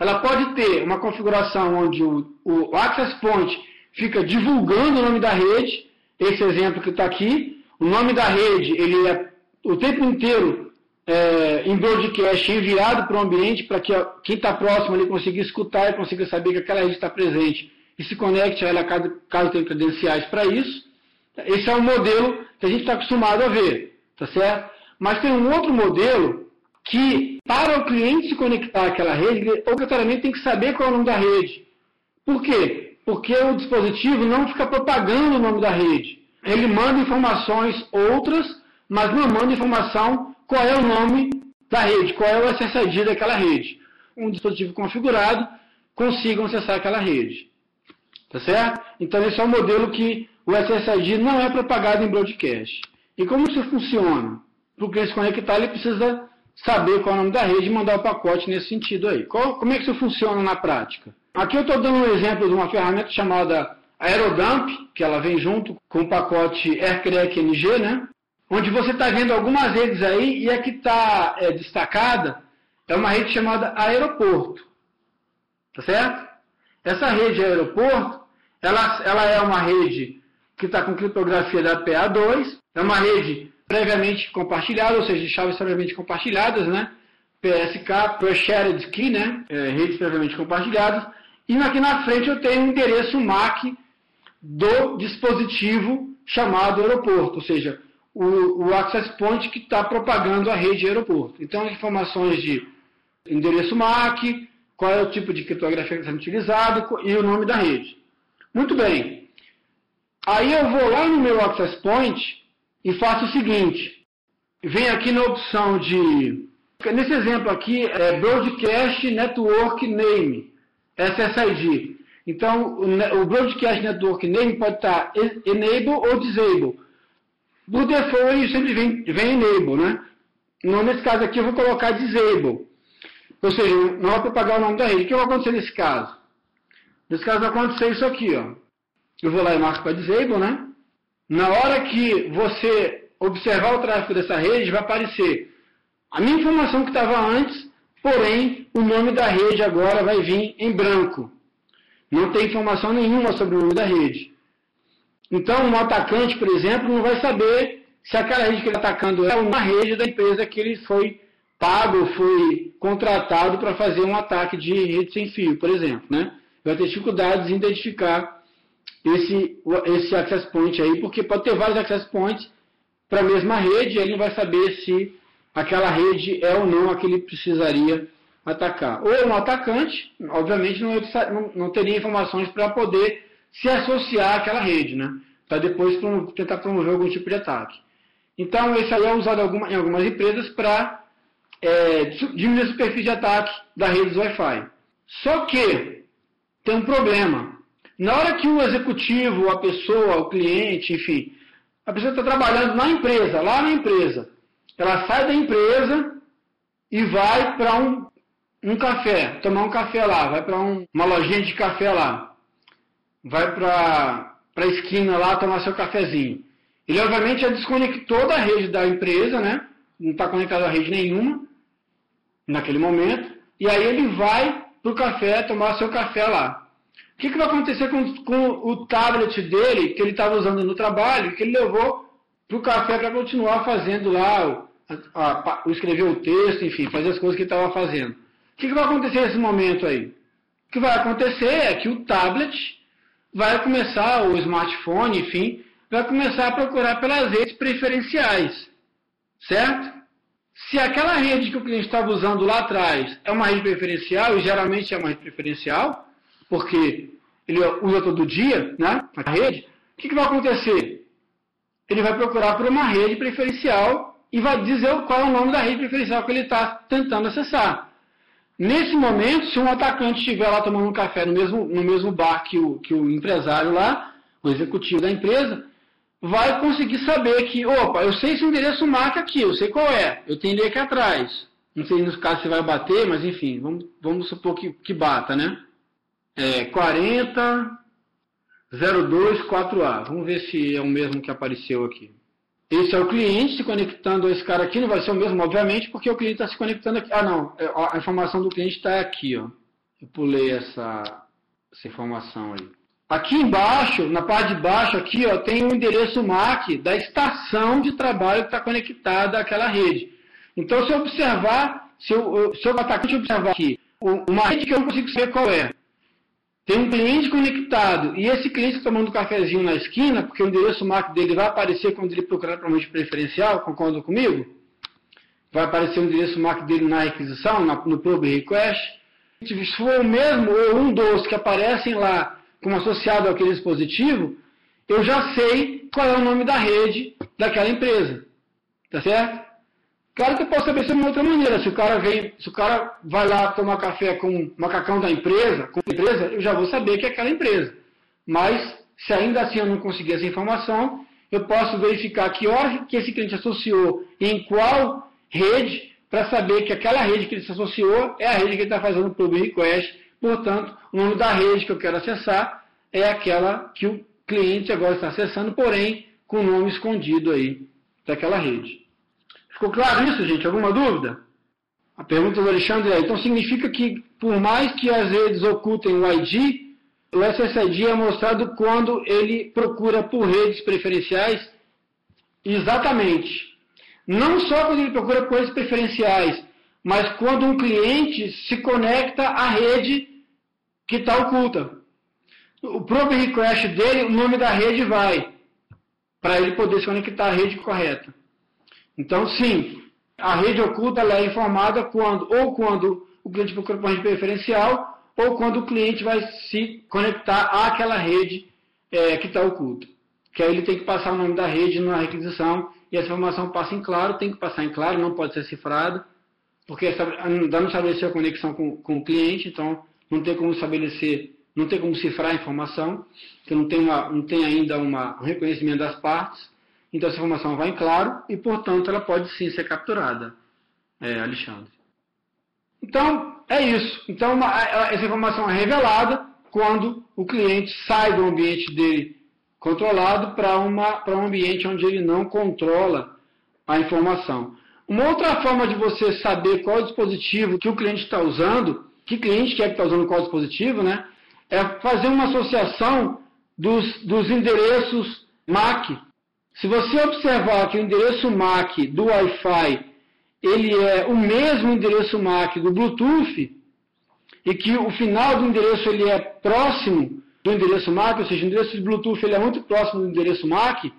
Ela pode ter uma configuração onde o, o Access Point fica divulgando o nome da rede, esse exemplo que está aqui. O nome da rede, ele é o tempo inteiro é, em broadcast enviado para o ambiente para que quem está próximo ali consiga escutar e consiga saber que aquela rede está presente e se conecte a ela caso, caso tenha credenciais para isso. Esse é um modelo que a gente está acostumado a ver, tá certo? Mas tem um outro modelo que, para o cliente se conectar àquela rede, ele obrigatoriamente tem que saber qual é o nome da rede. Por quê? Porque o dispositivo não fica propagando o nome da rede. Ele manda informações outras, mas não manda informação qual é o nome da rede, qual é o SSID daquela rede. Um dispositivo configurado consiga acessar aquela rede. Tá certo? Então esse é o modelo que o SSID não é propagado em broadcast. E como isso funciona? Para o cliente se conectar, ele precisa saber qual é o nome da rede e mandar o pacote nesse sentido aí. Qual, como é que isso funciona na prática? Aqui eu estou dando um exemplo de uma ferramenta chamada Aerodump, que ela vem junto com o pacote AirCrack NG, né? Onde você está vendo algumas redes aí e a que está é, destacada é uma rede chamada Aeroporto. Tá certo? Essa rede aeroporto ela, ela é uma rede que está com criptografia da PA2, é uma rede previamente compartilhada, ou seja, chaves previamente compartilhadas, né? PSK, Pre-Shared Key, né? É, redes previamente compartilhadas. E aqui na frente eu tenho o endereço MAC do dispositivo chamado aeroporto, ou seja, o, o access point que está propagando a rede aeroporto. Então, informações de endereço MAC, qual é o tipo de criptografia que está sendo utilizado e o nome da rede. Muito bem. Aí eu vou lá no meu Access Point e faço o seguinte. Venho aqui na opção de... Nesse exemplo aqui é Broadcast Network Name, SSID. Então, o Broadcast Network Name pode estar Enable ou Disable. Por default, ele sempre vem, vem Enable, né? Não, nesse caso aqui, eu vou colocar Disable. Ou seja, não vai propagar o nome da rede. O que vai acontecer nesse caso? Nesse caso vai acontecer isso aqui, ó. Eu vou lá e marco para disable, né? Na hora que você observar o tráfego dessa rede, vai aparecer a minha informação que estava antes, porém o nome da rede agora vai vir em branco. Não tem informação nenhuma sobre o nome da rede. Então, um atacante, por exemplo, não vai saber se aquela rede que ele está atacando é uma rede da empresa que ele foi pago, foi contratado para fazer um ataque de rede sem fio, por exemplo, né? vai ter dificuldades em identificar esse, esse access point aí, porque pode ter vários access points para a mesma rede, e ele não vai saber se aquela rede é ou não a que ele precisaria atacar. Ou um atacante, obviamente, não, não, não teria informações para poder se associar àquela rede, né? Para depois tentar promover algum tipo de ataque. Então, esse aí é usado em algumas empresas para é, diminuir a superfície de ataque da rede Wi-Fi. Só que tem um problema. Na hora que o executivo, a pessoa, o cliente, enfim, a pessoa está trabalhando na empresa, lá na empresa, ela sai da empresa e vai para um, um café, tomar um café lá, vai para um, uma lojinha de café lá, vai para a esquina lá tomar seu cafezinho. Ele obviamente já desconectou da rede da empresa, né? Não está conectado a rede nenhuma naquele momento. E aí ele vai para o café tomar seu café lá. O que, que vai acontecer com, com o tablet dele, que ele estava usando no trabalho, que ele levou para o café para continuar fazendo lá, a, a, escrever o texto, enfim, fazer as coisas que ele estava fazendo. O que, que vai acontecer nesse momento aí? O que vai acontecer é que o tablet vai começar, o smartphone, enfim, vai começar a procurar pelas redes preferenciais, certo? Se aquela rede que o cliente estava usando lá atrás é uma rede preferencial, e geralmente é uma rede preferencial, porque ele usa todo dia, né, a rede, o que, que vai acontecer? Ele vai procurar por uma rede preferencial e vai dizer qual é o nome da rede preferencial que ele está tentando acessar. Nesse momento, se um atacante estiver lá tomando um café no mesmo, no mesmo bar que o, que o empresário lá, o executivo da empresa, vai conseguir saber que, opa, eu sei esse endereço marca aqui, eu sei qual é, eu tenho ele aqui atrás. Não sei no caso se vai bater, mas enfim, vamos, vamos supor que, que bata, né? É 40 02 4A. Vamos ver se é o mesmo que apareceu aqui. Esse é o cliente se conectando a esse cara aqui, não vai ser o mesmo, obviamente, porque o cliente está se conectando aqui. Ah, não, é, a informação do cliente está aqui, ó. Eu pulei essa, essa informação aí. Aqui embaixo, na parte de baixo aqui, ó, tem o endereço MAC da estação de trabalho que está conectada àquela rede. Então, se eu observar, se eu, se eu atacante observar aqui, uma rede que eu não consigo saber qual é, tem um cliente conectado e esse cliente está tomando um cafezinho na esquina, porque o endereço MAC dele vai aparecer quando ele procurar para um preferencial, concorda comigo? Vai aparecer o endereço MAC dele na requisição, no Probe Request. Se for o mesmo ou um dos que aparecem lá como associado àquele dispositivo, eu já sei qual é o nome da rede daquela empresa. Tá certo? Claro que eu posso saber de uma outra maneira. Se o cara vem, se o cara vai lá tomar café com o macacão da empresa, com a empresa, eu já vou saber que é aquela empresa. Mas, se ainda assim eu não conseguir essa informação, eu posso verificar que hora que esse cliente associou em qual rede, para saber que aquela rede que ele se associou é a rede que ele está fazendo o pull request Portanto, o nome da rede que eu quero acessar é aquela que o cliente agora está acessando, porém com o nome escondido aí daquela rede. Ficou claro isso, gente? Alguma dúvida? A pergunta do Alexandre é: então significa que, por mais que as redes ocultem o ID, o SSID é mostrado quando ele procura por redes preferenciais? Exatamente. Não só quando ele procura por redes preferenciais, mas quando um cliente se conecta à rede que está oculta. O probe request dele, o nome da rede vai, para ele poder se conectar à rede correta. Então, sim, a rede oculta é informada quando, ou quando o cliente procura por rede preferencial, ou quando o cliente vai se conectar àquela rede é, que está oculta. Que aí ele tem que passar o nome da rede na requisição e essa informação passa em claro, tem que passar em claro, não pode ser cifrada, porque ainda não estabeleceu a conexão com, com o cliente, então não tem como estabelecer, não tem como cifrar a informação, que não tem, uma, não tem ainda uma, um reconhecimento das partes. Então essa informação vai em claro e, portanto, ela pode sim ser capturada, é, Alexandre. Então, é isso. Então, uma, essa informação é revelada quando o cliente sai do ambiente dele controlado para um ambiente onde ele não controla a informação. Uma outra forma de você saber qual dispositivo que o cliente está usando que cliente que é que está usando qual dispositivo, né? É fazer uma associação dos, dos endereços MAC. Se você observar que o endereço MAC do Wi-Fi ele é o mesmo endereço MAC do Bluetooth e que o final do endereço ele é próximo do endereço MAC, ou seja, o endereço de Bluetooth ele é muito próximo do endereço MAC,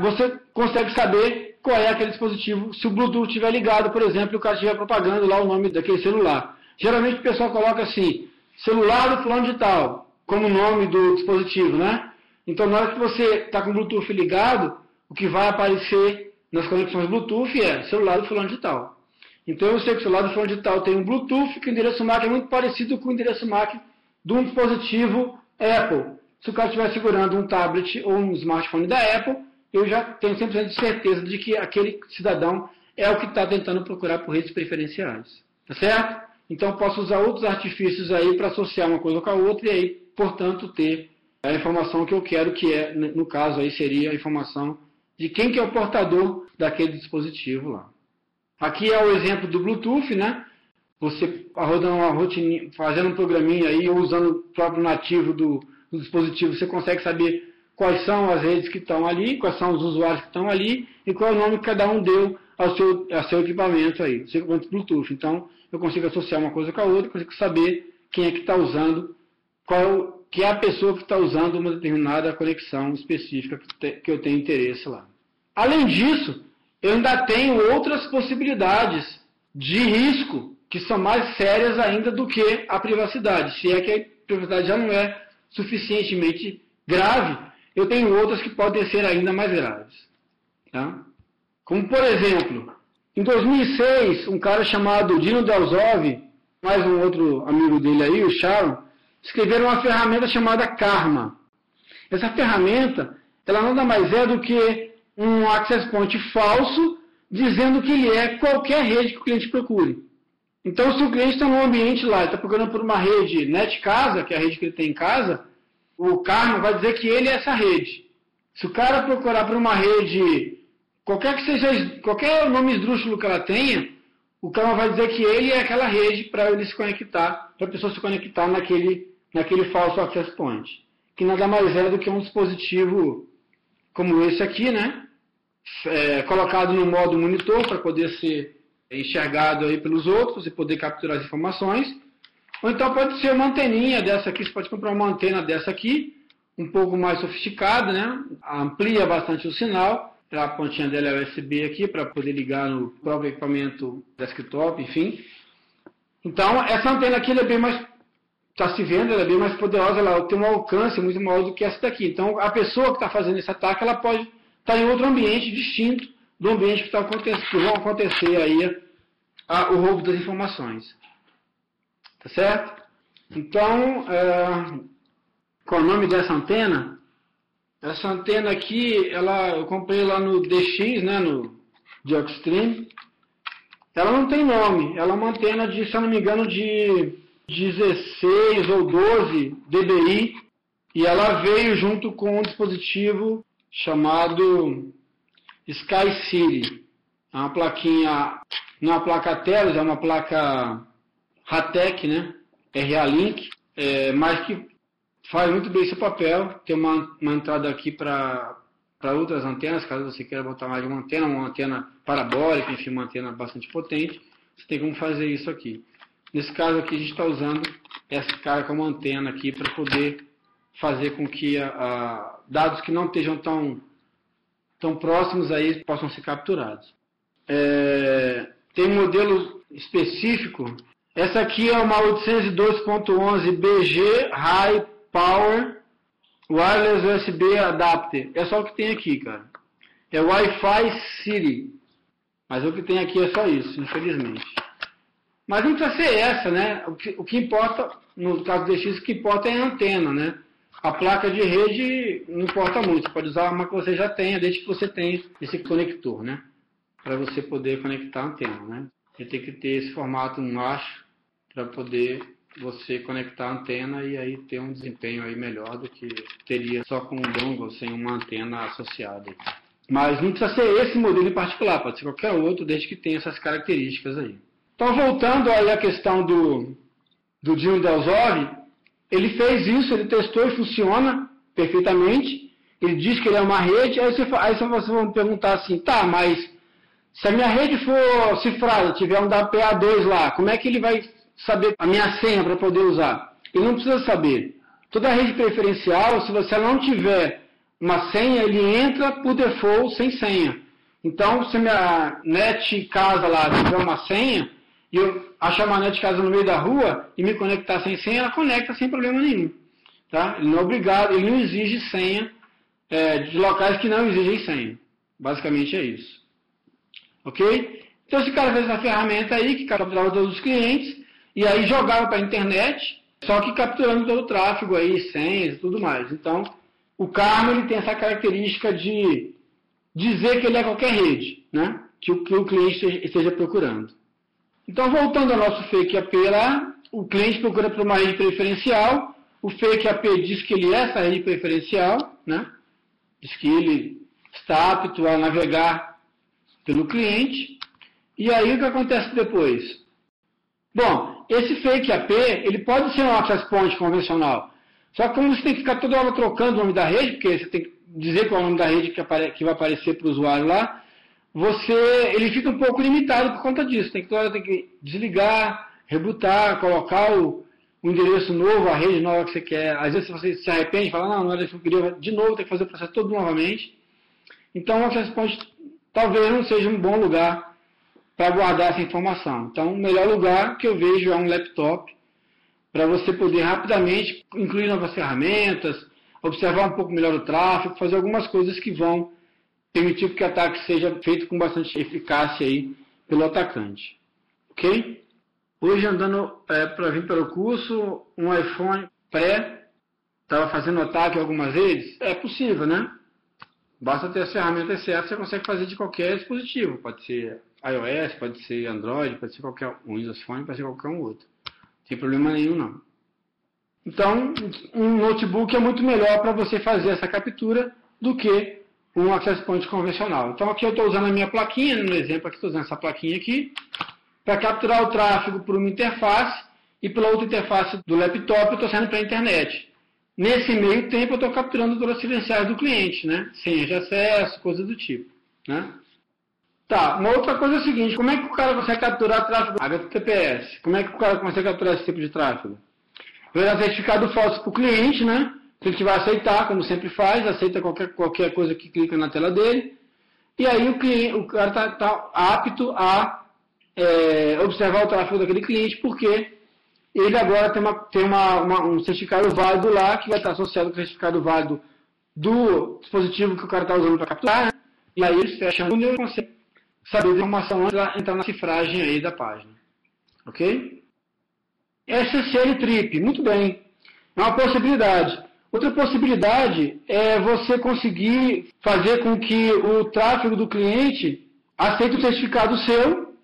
você consegue saber qual é aquele dispositivo se o Bluetooth estiver ligado, por exemplo, e o cara estiver propagando lá o nome daquele celular. Geralmente o pessoal coloca assim, celular do fulano de tal, como nome do dispositivo, né? Então na hora que você está com o Bluetooth ligado, o que vai aparecer nas conexões Bluetooth é celular do fulano de tal. Então eu sei que o celular do fulano de tal tem um Bluetooth, que o endereço MAC é muito parecido com o endereço MAC de um dispositivo Apple. Se o cara estiver segurando um tablet ou um smartphone da Apple, eu já tenho 100% de certeza de que aquele cidadão é o que está tentando procurar por redes preferenciais. Tá certo? Então posso usar outros artifícios aí para associar uma coisa com a outra e aí, portanto, ter a informação que eu quero, que é, no caso aí, seria a informação de quem que é o portador daquele dispositivo lá. Aqui é o exemplo do Bluetooth, né? Você rodando uma rotina, fazendo um programinha aí, ou usando o próprio nativo do, do dispositivo, você consegue saber quais são as redes que estão ali, quais são os usuários que estão ali e qual é o nome que cada um deu ao seu, ao seu equipamento aí, seu equipamento Bluetooth. Então, eu consigo associar uma coisa com a outra, consigo saber quem é que está usando, qual que é a pessoa que está usando uma determinada conexão específica que, eu tenho interesse lá. Além disso, eu ainda tenho outras possibilidades de risco que são mais sérias ainda do que a privacidade. Se é que a privacidade já não é suficientemente grave, eu tenho outras que podem ser ainda mais graves. Tá? Como, por exemplo, em 2006, um cara chamado Dino Delzov, mais um outro amigo dele aí, o Sharon, escreveram uma ferramenta chamada Karma. Essa ferramenta, ela nada mais é do que um access point falso, dizendo que ele é qualquer rede que o cliente procure. Então, se o cliente está num ambiente lá, está procurando por uma rede net casa, que é a rede que ele tem em casa, o Karma vai dizer que ele é essa rede. Se o cara procurar por uma rede, qualquer que seja, qualquer nome esdrúxulo que ela tenha, o Karma vai dizer que ele é aquela rede para ele se conectar, para a pessoa se conectar naquele, naquele falso access point. Que nada mais é do que um dispositivo como esse aqui, né? É, colocado no modo monitor para poder ser enxergado aí pelos outros e poder capturar as informações. Ou então pode ser uma anteninha dessa aqui, você pode comprar uma antena dessa aqui, um pouco mais sofisticada, né? Amplia bastante o sinal. A pontinha dela é USB aqui para poder ligar no próprio equipamento desktop, enfim. Então, essa antena aqui é bem mais está se vendo, ela é bem mais poderosa, ela tem um alcance muito maior do que essa daqui. Então, a pessoa que está fazendo esse ataque, ela pode estar tá em outro ambiente distinto do ambiente que, está acontecendo, que vão acontecer aí a, o roubo das informações. Tá certo? Então, é, qual é o nome dessa antena? Essa antena aqui, ela, eu comprei lá no DX, né, no Jockstream. Ela não tem nome, ela é uma antena de, se eu não me engano, de 16 ou 12 dBi e ela veio junto com um dispositivo chamado Sky City. É uma plaquinha, não é uma placa Telos, é uma placa Ratec, né? RA-Link, é, mas que faz muito bem seu papel. Tem uma, uma entrada aqui para outras antenas, caso você queira botar mais uma antena, uma antena parabólica, enfim, uma antena bastante potente. Você tem como fazer isso aqui. Nesse caso aqui, a gente está usando essa cara como antena aqui para poder fazer com que a, a, dados que não estejam tão, tão próximos aí possam ser capturados. É, tem um modelo específico. Essa aqui é uma 802.11 BG High Power Wireless USB Adapter. É só o que tem aqui, cara. É Wi-Fi City. Mas o que tem aqui é só isso, infelizmente. Mas não precisa ser essa, né? O que, o que importa, no caso do DX, o que importa é a antena, né? A placa de rede não importa muito, você pode usar uma que você já tenha, desde que você tenha esse conector, né? Para você poder conectar a antena, né? Você tem que ter esse formato um macho para poder você conectar a antena e aí ter um desempenho aí melhor do que teria só com um dongle sem uma antena associada. Mas não precisa ser esse modelo em particular, pode ser qualquer outro, desde que tenha essas características aí. Então, voltando aí à questão do, do Dino Delzov, ele fez isso, ele testou e funciona perfeitamente. Ele diz que ele é uma rede, aí, você, aí vocês vão perguntar assim, tá, mas se a minha rede for cifrada, tiver um WPA2 lá, como é que ele vai saber a minha senha para poder usar? Ele não precisa saber. Toda rede preferencial, se você não tiver uma senha, ele entra por default sem senha. Então, se minha net casa lá tiver uma senha, e eu achar uma net de casa no meio da rua e me conectar sem senha, ela conecta sem problema nenhum. Tá? Ele não é obrigado, ele não exige senha é, de locais que não exigem senha. Basicamente é isso. Ok? Então esse cara fez essa ferramenta aí que capturava todos os clientes e aí jogava para a internet só que capturando todo o tráfego aí, senhas e tudo mais. Então, o Karma ele tem essa característica de dizer que ele é qualquer rede, né? que, o, que o cliente esteja procurando. Então, voltando ao nosso fake AP lá, o cliente procura por uma rede preferencial, o fake AP diz que ele é essa rede preferencial, né? diz que ele está apto a navegar pelo cliente, e aí o que acontece depois? Bom, esse fake AP, ele pode ser um access point convencional, só que como você tem que ficar toda hora trocando o nome da rede, porque você tem que dizer qual é o nome da rede que, que vai aparecer para o usuário lá, você, ele fica um pouco limitado por conta disso. Tem que tem que desligar, rebootar, colocar o, o, endereço novo, a rede nova que você quer. Às vezes você se arrepende, fala, não, não era isso que eu queria, de novo tem que fazer o processo todo novamente. Então Access Point talvez não seja um bom lugar para guardar essa informação. Então o melhor lugar que eu vejo é um laptop para você poder rapidamente incluir novas ferramentas, observar um pouco melhor o tráfego, fazer algumas coisas que vão permitir que o ataque seja feito com bastante eficácia aí pelo atacante. Ok? Hoje andando é, para vir pelo curso, um iPhone pré estava fazendo ataque algumas redes, é possível, né? Basta ter as ferramentas certas, você consegue fazer de qualquer dispositivo. Pode ser iOS, pode ser Android, pode ser qualquer um Windows Phone, pode ser qualquer um outro. Sem problema nenhum, não. Então, um notebook é muito melhor para você fazer essa captura do que um access point convencional. Então, aqui eu estou usando a minha plaquinha, no exemplo aqui estou usando essa plaquinha aqui, para capturar o tráfego por uma interface e pela outra interface do laptop eu estou saindo para a internet. Nesse meio tempo eu estou capturando todas as credenciais do cliente, né? Senha de acesso, coisa do tipo, né? Tá, uma outra coisa é o seguinte, como é que o cara consegue capturar tráfego HTTPS? Como é que o cara consegue capturar esse tipo de tráfego? Vai dar certificado falso para o cliente, né? Que ele vai aceitar, como sempre faz, aceita qualquer, qualquer coisa que clica na tela dele. E aí o, cliente, o cara está tá apto a é, observar o tráfego daquele cliente, porque ele agora tem, uma, tem uma, uma, um certificado válido lá, que vai estar associado com o certificado válido do dispositivo que o cara está usando para capturar. Né? E aí eles fecham o número e saber a informação antes de entrar na cifragem aí da página. Ok? SSL Trip, muito bem. É uma possibilidade. Outra possibilidade é você conseguir fazer com que o tráfego do cliente aceite o certificado seu,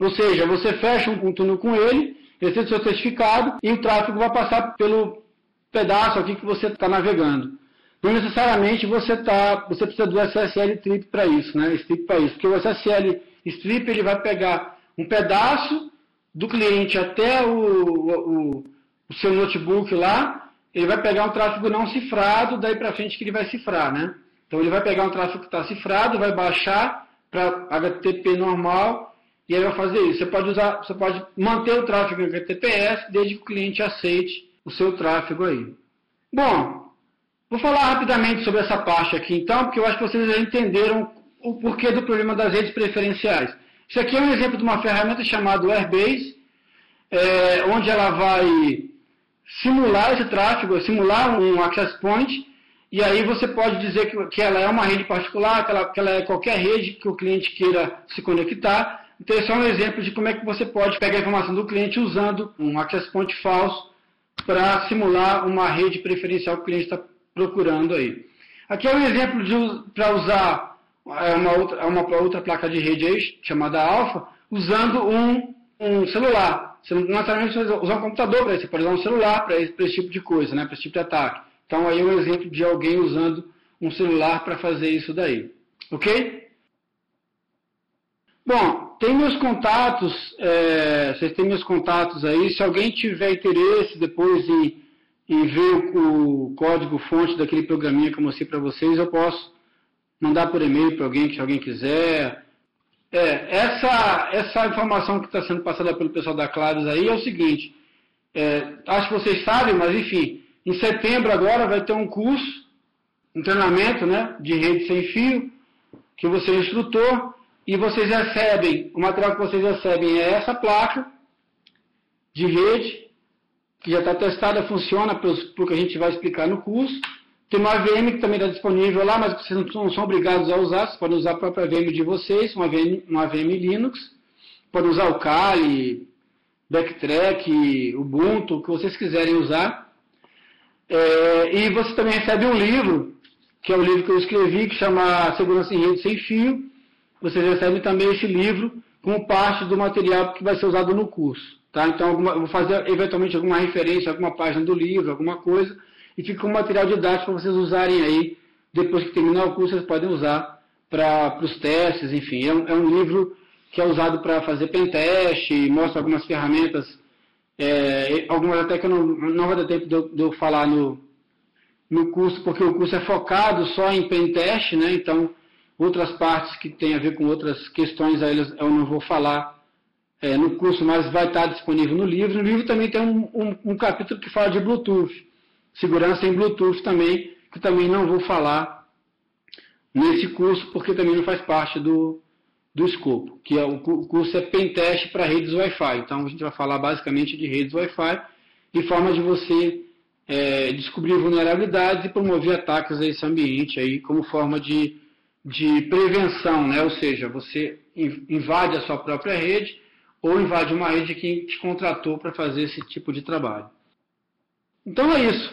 ou seja, você fecha um túnel com ele, aceita o seu certificado e o tráfego vai passar pelo pedaço aqui que você está navegando. Não necessariamente você, tá, você precisa do SSL Strip para isso, né? Strip para isso, porque o SSL Strip ele vai pegar um pedaço do cliente até o, o, o seu notebook lá, ele vai pegar um tráfego não cifrado, daí para frente que ele vai cifrar, né? Então ele vai pegar um tráfego que está cifrado, vai baixar para HTTP normal e aí vai fazer isso. Você pode usar, você pode manter o tráfego em HTTPS desde que o cliente aceite o seu tráfego aí. Bom, vou falar rapidamente sobre essa parte aqui então, porque eu acho que vocês já entenderam o porquê do problema das redes preferenciais. Isso aqui é um exemplo de uma ferramenta chamada Airbase, é, onde ela vai simular esse tráfego, simular um access point, e aí você pode dizer que, que ela é uma rede particular, que ela, que ela é qualquer rede que o cliente queira se conectar. Então, esse é um exemplo de como é que você pode pegar a informação do cliente usando um access point falso para simular uma rede preferencial que o cliente está procurando aí. Aqui é um exemplo para usar é uma outra, uma outra placa de rede aí, chamada Alpha, usando um, um celular. Você não necessariamente precisa usar um computador para isso, você pode usar um celular para esse, esse, tipo de coisa, né, para esse tipo de ataque. Então aí é um exemplo de alguém usando um celular para fazer isso daí. Ok? Bom, tem meus contatos, é, vocês têm meus contatos aí. Se alguém tiver interesse depois em, em ver o, o código fonte daquele programinha que eu mostrei para vocês, eu posso mandar por e-mail para alguém, se alguém quiser. É, essa, essa informação que está sendo passada pelo pessoal da Claros aí é o seguinte, é, acho que vocês sabem, mas enfim, em setembro agora vai ter um curso, um treinamento né, de rede sem fio, que você é instrutor, e vocês recebem, o material que vocês recebem é essa placa de rede, que já está testada, funciona para o que a gente vai explicar no curso, tem uma VM que também está disponível lá, mas vocês não são obrigados a usar, vocês podem usar a própria VM de vocês, uma VM, uma VM Linux, podem usar o Kali, Backtrack, Ubuntu, o que vocês quiserem usar. É, e você também recebe um livro, que é o livro que eu escrevi, que chama Segurança em Rede Sem Fio. Vocês recebem também esse livro como parte do material que vai ser usado no curso. Tá? Então, alguma, eu vou fazer eventualmente alguma referência, alguma página do livro, alguma coisa, e fica um material didático para vocês usarem aí. Depois que terminar o curso, vocês podem usar para os testes, enfim. É um, é um, livro que é usado para fazer pentest, mostra algumas ferramentas, é, algumas até que eu não, não vai dar tempo de eu, de eu falar no, no curso, porque o curso é focado só em pentest, né? Então, outras partes que têm a ver com outras questões aí eu não vou falar é, no curso, mas vai estar disponível no livro. No livro também tem um, um, um, capítulo que fala de Bluetooth, segurança em Bluetooth também, que também não vou falar nesse curso, porque também não faz parte do, do escopo, que é o, curso é Pentest para redes Wi-Fi. Então a gente vai falar basicamente de redes Wi-Fi e forma de você é, descobrir vulnerabilidades e promover ataques a esse ambiente aí como forma de, de prevenção, né? ou seja, você invade a sua própria rede ou invade uma rede de quem te contratou para fazer esse tipo de trabalho. Então é isso.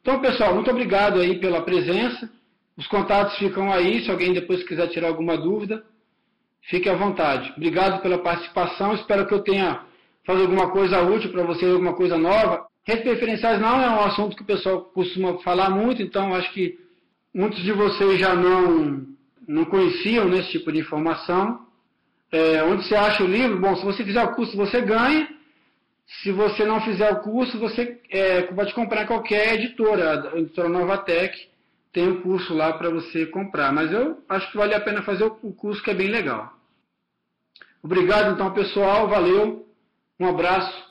Então, pessoal, muito obrigado aí pela presença. Os contatos ficam aí, se alguém depois quiser tirar alguma dúvida, fique à vontade. Obrigado pela participação, espero que eu tenha feito alguma coisa útil para vocês, alguma coisa nova. Redes preferenciais não é um assunto que o pessoal costuma falar muito, então acho que muitos de vocês já não, não conheciam nesse tipo de informação. É, onde você acha o livro? Bom, se você fizer o curso, você ganha. Se você não fizer o curso, você é, pode comprar qualquer editora. A editora Novatec tem um curso lá para você comprar. Mas eu acho que vale a pena fazer o curso, que é bem legal. Obrigado, então, pessoal. Valeu. Um abraço.